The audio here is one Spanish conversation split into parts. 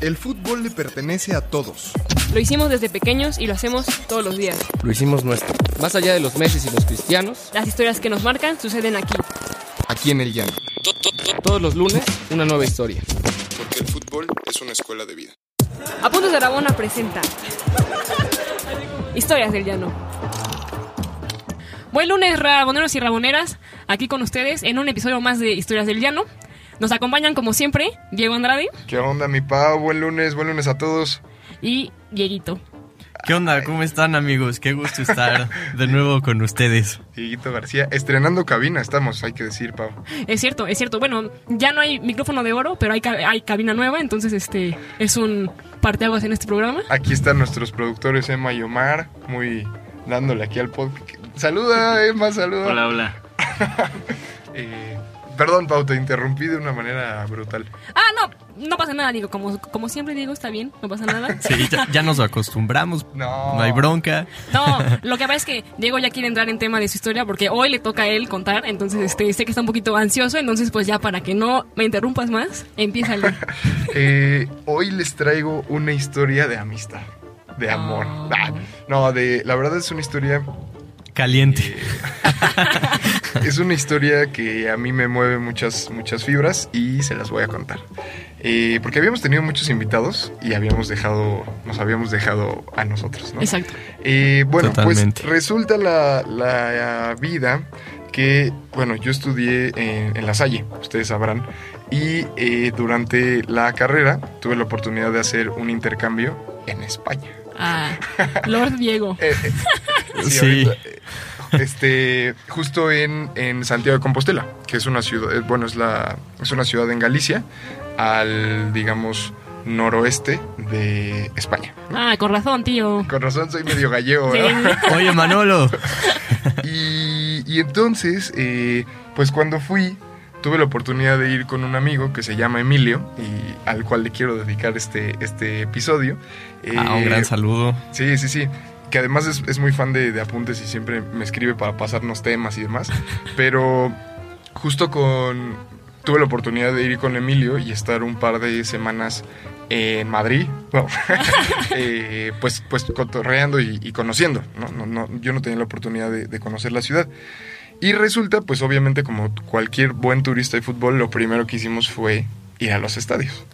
El fútbol le pertenece a todos. Lo hicimos desde pequeños y lo hacemos todos los días. Lo hicimos nuestro. Más allá de los meses y los cristianos, Las historias que nos marcan suceden aquí. Aquí en el llano. todos los lunes, una nueva historia. Porque el fútbol es una escuela de vida. Apuntes de Aragona presenta Historias del Llano. Buen lunes, raboneros y raboneras. Aquí con ustedes en un episodio más de Historias del Llano. Nos acompañan como siempre Diego Andrade ¿Qué onda, mi Pau? Buen lunes, buen lunes a todos. y Dieguito. ¿Qué onda? ¿Cómo están amigos? Qué gusto estar de nuevo con ustedes. Dieguito García, estrenando cabina estamos, hay que decir, Pau. Es cierto, es cierto. Bueno, ya no hay micrófono de oro, pero hay, ca- hay cabina nueva, entonces este es un parteaguas en este programa. Aquí están nuestros productores Emma y Omar, muy dándole aquí al podcast. Saluda, Emma, saluda. Hola, hola. Eh, perdón, Pau, te interrumpí de una manera brutal. Ah, no, no pasa nada, digo, como, como siempre digo, está bien, no pasa nada. Sí, ya, ya nos acostumbramos. No. No hay bronca. No, lo que pasa es que Diego ya quiere entrar en tema de su historia porque hoy le toca a él contar, entonces este, sé que está un poquito ansioso, entonces pues ya para que no me interrumpas más, empieza Eh, hoy les traigo una historia de amistad, de amor. Oh. Ah, no, de la verdad es una historia Caliente. es una historia que a mí me mueve muchas muchas fibras y se las voy a contar. Eh, porque habíamos tenido muchos invitados y habíamos dejado nos habíamos dejado a nosotros, ¿no? Exacto. Eh, bueno, Totalmente. pues resulta la, la vida que, bueno, yo estudié en, en La Salle, ustedes sabrán, y eh, durante la carrera tuve la oportunidad de hacer un intercambio en España. Ah, Lord Diego. Eh, eh, Sí. ahorita, eh, este, justo en, en Santiago de Compostela, que es una ciudad, eh, bueno, es, la, es una ciudad en Galicia, al, digamos, noroeste de España. Ah, con razón, tío. Con razón soy medio gallego, Sí. ¿verdad? Oye, Manolo. Y, y entonces, eh, pues cuando fui, tuve la oportunidad de ir con un amigo que se llama Emilio y al cual le quiero dedicar este, este episodio. Ah, un Eh, gran saludo. Sí, sí, sí. Que además es, es muy fan de, de apuntes y siempre me escribe para pasarnos temas y demás. Pero justo con... Tuve la oportunidad de ir con Emilio y estar un par de semanas en Madrid, no, eh, pues, pues cotorreando y, y conociendo. ¿no? No, no, yo no tenía la oportunidad de, de conocer la ciudad. Y resulta, pues obviamente como cualquier buen turista de fútbol, lo primero que hicimos fue ir a los estadios.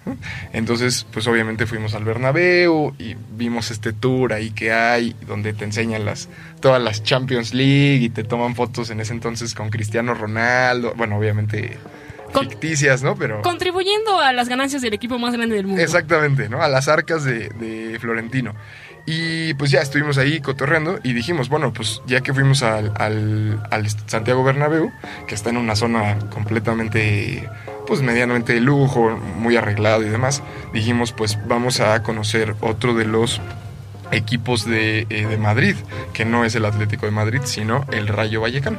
Entonces, pues obviamente fuimos al Bernabéu y vimos este tour ahí que hay, donde te enseñan las todas las Champions League y te toman fotos en ese entonces con Cristiano Ronaldo. Bueno, obviamente Con- ficticias, ¿no? Pero Contribuyendo a las ganancias del equipo más grande del mundo. exactamente, ¿no? A las arcas de, de Florentino. Y pues ya estuvimos ahí cotorreando y dijimos, bueno, pues ya que fuimos al, al, al Santiago Bernabéu, que está en una zona completamente, pues medianamente de lujo, muy arreglado y demás, dijimos, pues vamos a conocer otro de los equipos de, eh, de Madrid, que no es el Atlético de Madrid, sino el Rayo Vallecano.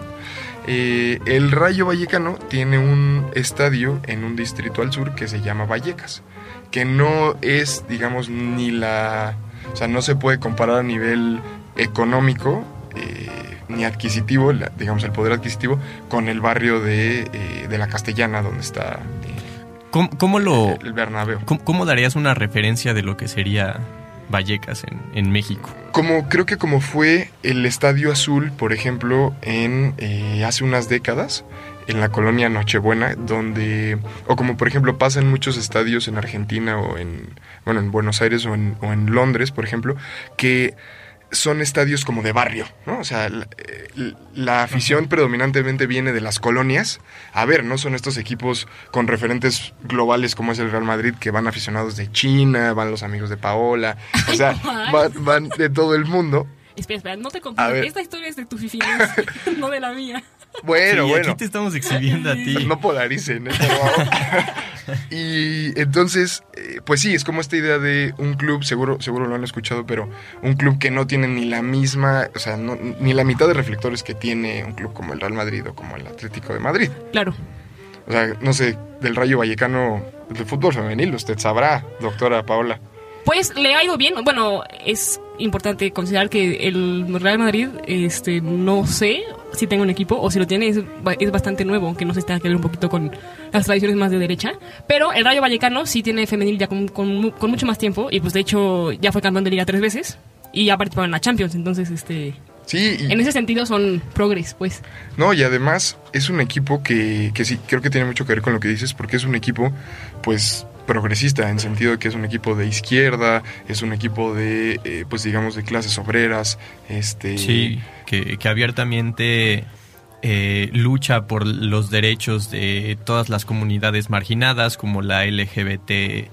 Eh, el Rayo Vallecano tiene un estadio en un distrito al sur que se llama Vallecas, que no es, digamos, ni la... O sea, no se puede comparar a nivel económico ni adquisitivo, la- digamos, el poder adquisitivo, con el barrio de, eh, de la Castellana, donde está eh, ¿Cómo, cómo lo, el Bernabéu. cómo, cómo darías una referencia de lo que sería Vallecas en, en México? Como creo que como fue el Estadio Azul, por ejemplo, en eh, hace unas décadas, en la colonia Nochebuena, donde, o como por ejemplo pasa en muchos estadios en Argentina o en, bueno, en Buenos Aires o en, o en Londres, por ejemplo, que son estadios como de barrio, ¿no? O sea, la, eh, la afición predominantemente viene de las colonias. A ver, no son estos equipos con referentes globales como es el Real Madrid, que van aficionados de China, van los amigos de Paola, o sea, van, van de todo el mundo. Espera, espera, no te confundas. Esta historia es de tus fifinas, no de la mía. Bueno, sí, bueno. aquí te estamos exhibiendo a ti. No polaricen, ¿eh? y entonces, eh, pues sí, es como esta idea de un club, seguro, seguro lo han escuchado, pero un club que no tiene ni la misma, o sea, no- ni la mitad de reflectores que tiene un club como el Real Madrid o como el Atlético de Madrid. Claro. O sea, no sé, del Rayo Vallecano de fútbol femenil, usted sabrá, doctora Paola. Pues le ha ido bien. Bueno, es importante considerar que el Real Madrid, este, no sé si tenga un equipo, o si lo tiene es, es bastante nuevo, que no se está que ver un poquito con las tradiciones más de derecha. Pero el Rayo Vallecano sí tiene femenil ya con, con con mucho más tiempo, y pues de hecho ya fue campeón de liga tres veces, y ha participado en la Champions, entonces este... Sí, y- En ese sentido son progres, pues. No, y además es un equipo que, que sí, creo que tiene mucho que ver con lo que dices, porque es un equipo, pues, progresista, en sentido de que es un equipo de izquierda, es un equipo de, eh, pues, digamos, de clases obreras, este... Sí, que, que abiertamente eh, lucha por los derechos de todas las comunidades marginadas, como la LGBT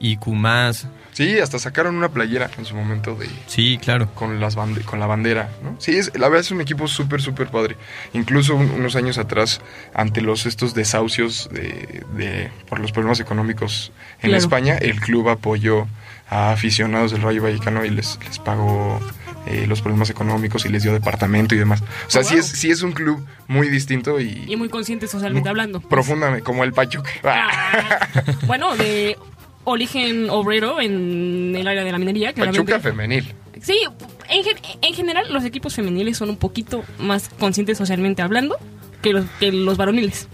y más. Sí, hasta sacaron una playera en su momento de... Sí, claro. Con, las bande- con la bandera, ¿no? Sí, es, la verdad es un equipo súper, súper padre. Incluso un- unos años atrás, ante los estos desahucios de, de- por los problemas económicos en Claro. España, el club apoyó a aficionados del Rayo Vallecano y les, les pagó eh, los problemas económicos y les dio departamento y demás. O sea, Oh, sí, wow. es, sí es un club muy distinto y, Y muy consciente socialmente hablando. profundamente, como el Pachuca. Ah, bueno, de origen obrero en el área de la minería, claramente. Pachuca femenil. Sí, en, gen- en general los equipos femeniles son un poquito más conscientes socialmente hablando que los, que los varoniles.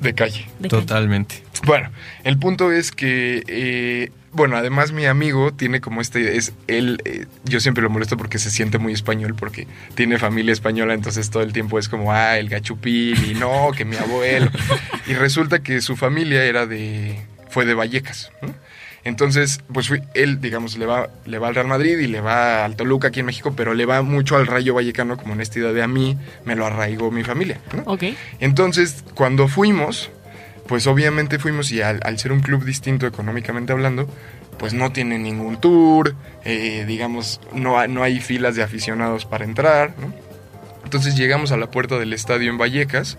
De calle. De Totalmente. Bueno, el punto es que, eh, bueno, además mi amigo tiene como este, es él, eh, yo siempre lo molesto porque se siente muy español, porque tiene familia española, entonces todo el tiempo es como, ah, el gachupín, y no, que mi abuelo. y resulta que su familia era de, fue de Vallecas, ¿no? Entonces, pues él, digamos, le va, le va al Real Madrid y le va al Toluca aquí en México, pero le va mucho al Rayo Vallecano, como en esta idea de a mí, me lo arraigó mi familia, ¿no? Ok. Entonces, cuando fuimos, pues obviamente fuimos y al, al ser un club distinto económicamente hablando, pues no tiene ningún tour, eh, digamos, no, hay- no hay filas de aficionados para entrar, ¿no? Entonces llegamos a la puerta del estadio en Vallecas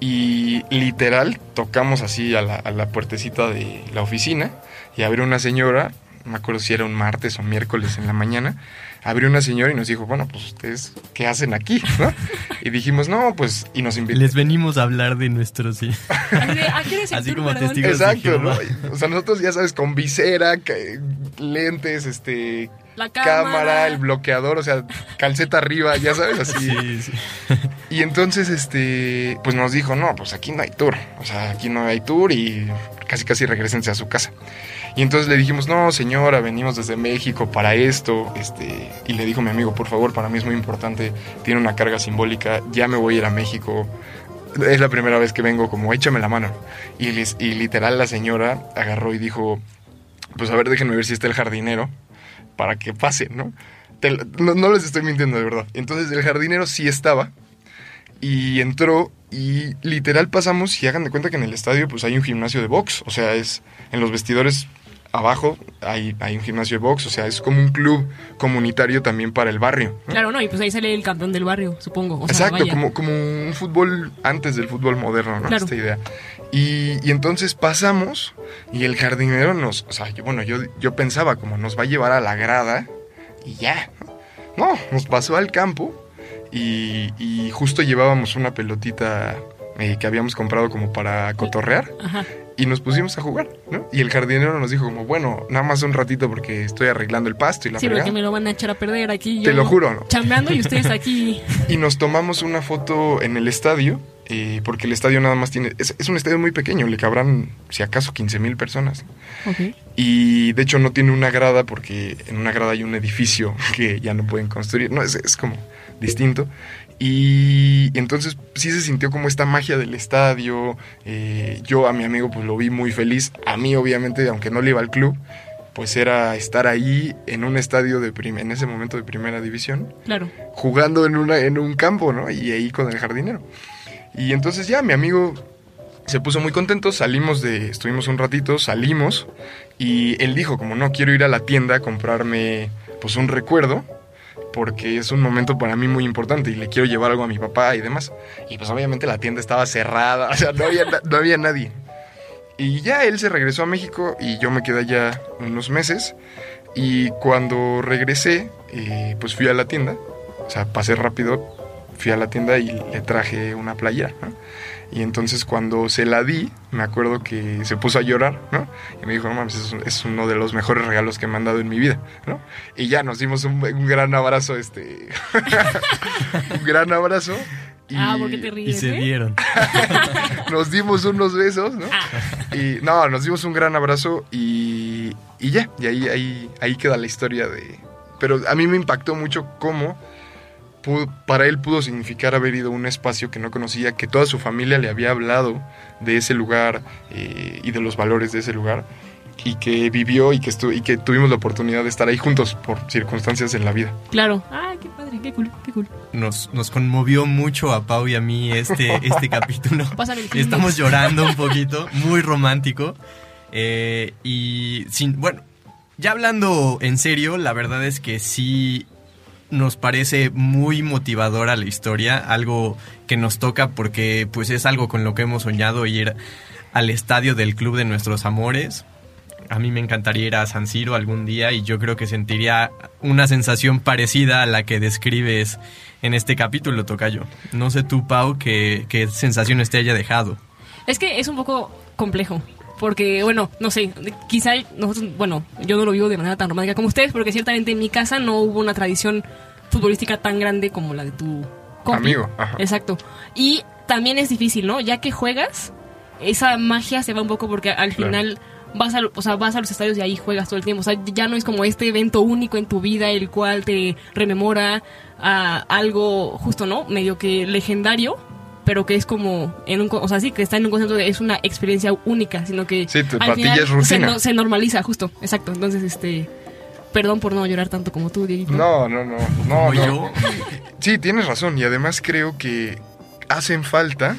y literal tocamos así a la, a la puertecita de la oficina y abrió una señora, no me acuerdo si era un martes o miércoles en la mañana, abrió una señora y nos dijo, bueno, pues ustedes, ¿qué hacen aquí? ¿no? Y dijimos, no, pues, y nos invitó. Les venimos a hablar de nuestros... sí. Así, de, ¿a qué eres el Así tour, como perdón? testigos. de Exacto, ¿no? O sea, nosotros ya sabes, con visera, lentes, este, La cámara. cámara. el bloqueador, o sea, calceta arriba, ya sabes, así. Sí, sí. Y entonces, este, pues nos dijo, no, pues aquí no hay tour, o sea, aquí no hay tour y casi casi regresense a su casa. Y entonces le dijimos, no, señora, venimos desde México para esto, este, y le dijo mi amigo, por favor, para mí es muy importante, tiene una carga simbólica, ya me voy a ir a México, es la primera vez que vengo, como échame la mano. Y, y literal la señora agarró y dijo, pues a ver, déjenme ver si está el jardinero para que pase, ¿no? Te no, no les estoy mintiendo de verdad. Entonces el jardinero sí estaba y entró y literal pasamos y hagan de cuenta que en el estadio pues hay un gimnasio de box, o sea, es en los vestidores abajo hay, hay un gimnasio de box, o sea, es como un club comunitario también para el barrio. ¿no? Claro, no, y pues ahí sale el campeón del barrio, supongo. O Exacto, como, como un fútbol antes del fútbol moderno, ¿no? Claro. Esta idea. Y, y entonces pasamos y el jardinero nos, o sea, yo, bueno, yo, yo pensaba como nos va a llevar a la grada y ya. No, nos pasó al campo y, y justo llevábamos una pelotita eh, que habíamos comprado como para cotorrear Ajá. y nos pusimos a jugar, ¿no? Y el jardinero nos dijo como, bueno, nada más un ratito porque estoy arreglando el pasto y la Sí, fregada". porque me lo van a echar a perder aquí. Te yo lo juro, ¿no? Chambeando y ustedes aquí. Y nos tomamos una foto en el estadio, eh, porque el estadio nada más tiene... Es, es un estadio muy pequeño, le cabrán, si acaso, 15 mil personas. Y de hecho no tiene una grada porque en una grada hay un edificio que ya no pueden construir. No, es, es como distinto. Y entonces sí se sintió como esta magia del estadio. eh, yo a mi amigo pues lo vi muy feliz. A mí obviamente, aunque no le iba al club, pues era estar ahí en un estadio de en ese momento de primera división Claro. jugando en, una, en un campo, ¿no? Y ahí con el jardinero. Y entonces ya mi amigo se puso muy contento, salimos de, estuvimos un ratito, salimos y él dijo, como no quiero ir a la tienda a comprarme pues un recuerdo, porque es un momento para mí muy importante y le quiero llevar algo a mi papá y demás. Y pues obviamente la tienda estaba cerrada, o sea, no había, no había nadie. Y ya él se regresó a México y yo me quedé allá unos meses. Y cuando regresé, eh, pues fui a la tienda. O sea, pasé rápido, fui a la tienda y le traje una playera. ¿no? Y entonces cuando se la di, me acuerdo que se puso a llorar, ¿no? Y me dijo, no mames, es, un- es uno de los mejores regalos que me han dado en mi vida, ¿no? Y ya nos dimos un, un gran abrazo, este... un gran abrazo. Y Ah, ¿por qué te Y ríes? se eh? vieron. nos dimos unos besos, ¿no? Ah, Y no, nos dimos un gran abrazo y, y ya, y ahí, ahí, ahí queda la historia de... Pero a mí me impactó mucho cómo para él pudo significar haber ido a un espacio que no conocía, que toda su familia le había hablado de ese lugar eh, y de los valores de ese lugar y que vivió y que, estu- y que tuvimos la oportunidad de estar ahí juntos por circunstancias en la vida. claro. Ah, qué padre, qué cool, qué cool. Nos, nos conmovió mucho a Pau y a mí este, este capítulo. El. Estamos llorando un poquito, muy romántico. Eh, y sin, bueno, ya hablando en serio, la verdad es que sí nos parece muy motivadora la historia, algo que nos toca porque pues es algo con lo que hemos soñado ir al estadio del club de nuestros amores. A mí me encantaría ir a San Siro algún día y yo creo que sentiría una sensación parecida a la que describes en este capítulo, Tocayo. No sé tú, Pau, qué, qué sensaciones te haya dejado. Es que es un poco complejo. Porque, bueno, no sé, quizá nosotros, bueno, yo no lo vivo de manera tan romántica como ustedes, porque ciertamente en mi casa no hubo una tradición futbolística tan grande como la de tu compi. Amigo, ajá. Exacto. Y también es difícil, ¿no? Ya que juegas, esa magia se va un poco porque al Claro. final vas a, o sea, vas a los estadios y ahí juegas todo el tiempo. O sea, ya no es como este evento único en tu vida el cual te rememora a algo justo, ¿no? Medio que legendario, pero que es como en un, o sea, sí, que está en un concepto de es una experiencia única, sino que Sí, tu- al final es rutina. Se, no- se normaliza, justo, exacto. Entonces, este, perdón por no llorar tanto como tú, Dieguito. No, no, no, no, no. yo. Sí, tienes razón. Y además creo que hacen falta,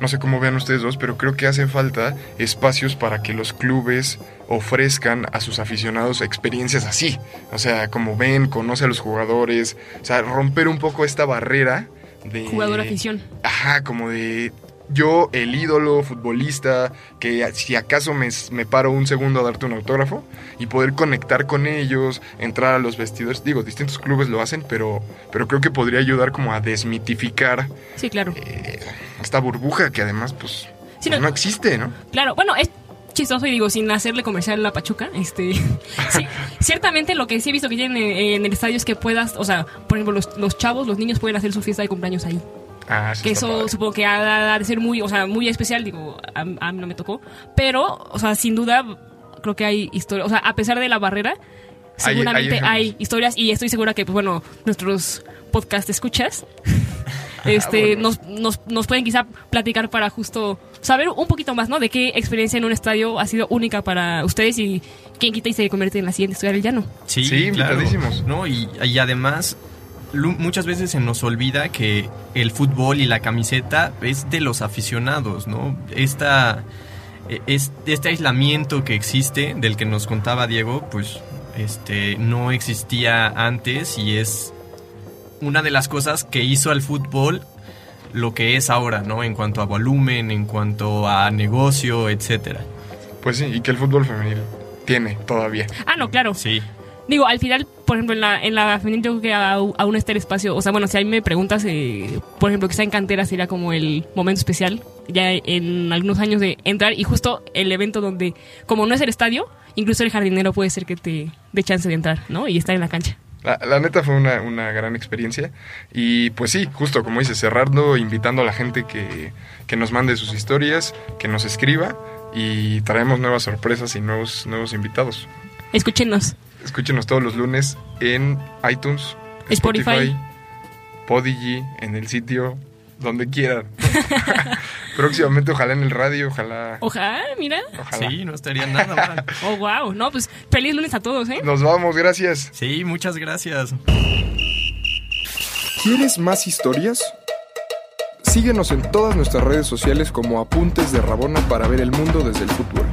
no sé cómo vean ustedes dos, pero creo que hacen falta espacios para que los clubes ofrezcan a sus aficionados experiencias así. O sea, como ven, conoce a los jugadores. O sea, romper un poco esta barrera de... Jugador afición. Ajá, como de yo, el ídolo futbolista, que si acaso me, me paro un segundo a darte un autógrafo y poder conectar con ellos, entrar a los vestidores. Digo, distintos clubes lo hacen, pero, pero creo que podría ayudar como a desmitificar Sí, claro. eh, esta burbuja que además, pues, Sí, pues no- no existe, ¿no? Claro, bueno, es chistoso y digo, sin hacerle comercial a la Pachuca, este, sí, ciertamente lo que sí he visto que tienen en, en el estadio es que puedas, o sea, por ejemplo, los, los chavos, los niños pueden hacer su fiesta de cumpleaños ahí. Ah, sí Que eso padre. supongo que ha, ha de ser muy, o sea, muy especial, digo, a, a mí no me tocó, pero, o sea, sin duda, creo que hay historias, o sea, a pesar de la barrera, seguramente hay hay, historias y estoy segura que, pues bueno, nuestros podcast escuchas, este, bueno. nos, nos, nos pueden quizá platicar para justo saber un poquito más, ¿no? De qué experiencia en un estadio ha sido única para ustedes y quién quita y se convierte en la siguiente historia del llano. Sí, Sí, claro. ¿no? Y, y además, muchas veces se nos olvida que el fútbol y la camiseta es de los aficionados, ¿no? Esta, e- es- este aislamiento que existe, del que nos contaba Diego, pues este, no existía antes y es una de las cosas que hizo al fútbol lo que es ahora, ¿no? En cuanto a volumen, en cuanto a negocio, etcétera. Pues sí, y que el fútbol femenil tiene todavía. Ah, no, claro. Sí. Digo, al final, por ejemplo, en la, en la femenil yo creo que aún está el espacio. O sea, bueno, si a mí me preguntas, eh, por ejemplo, que está en cantera sería como el momento especial, ya en algunos años de entrar y justo el evento donde, como no es el estadio, incluso el jardinero puede ser que te dé chance de entrar, ¿no? Y estar en la cancha. La, la neta fue una, una gran experiencia. Y pues sí, justo como dices, cerrando, invitando a la gente que, que nos mande sus historias, que nos escriba y traemos nuevas sorpresas y nuevos, nuevos invitados. Escúchenos. Escúchenos todos los lunes en iTunes, Spotify. Podigy, en el sitio, donde quieran. Próximamente, ojalá en el radio, ojalá. Ojalá, mira. ojalá. Sí, no estaría nada mal. Oh, wow. No, pues feliz lunes a todos, ¿eh? Nos vamos, gracias. Sí, muchas gracias. ¿Quieres más historias? Síguenos en todas nuestras redes sociales como Apuntes de Rabona para ver el mundo desde el fútbol.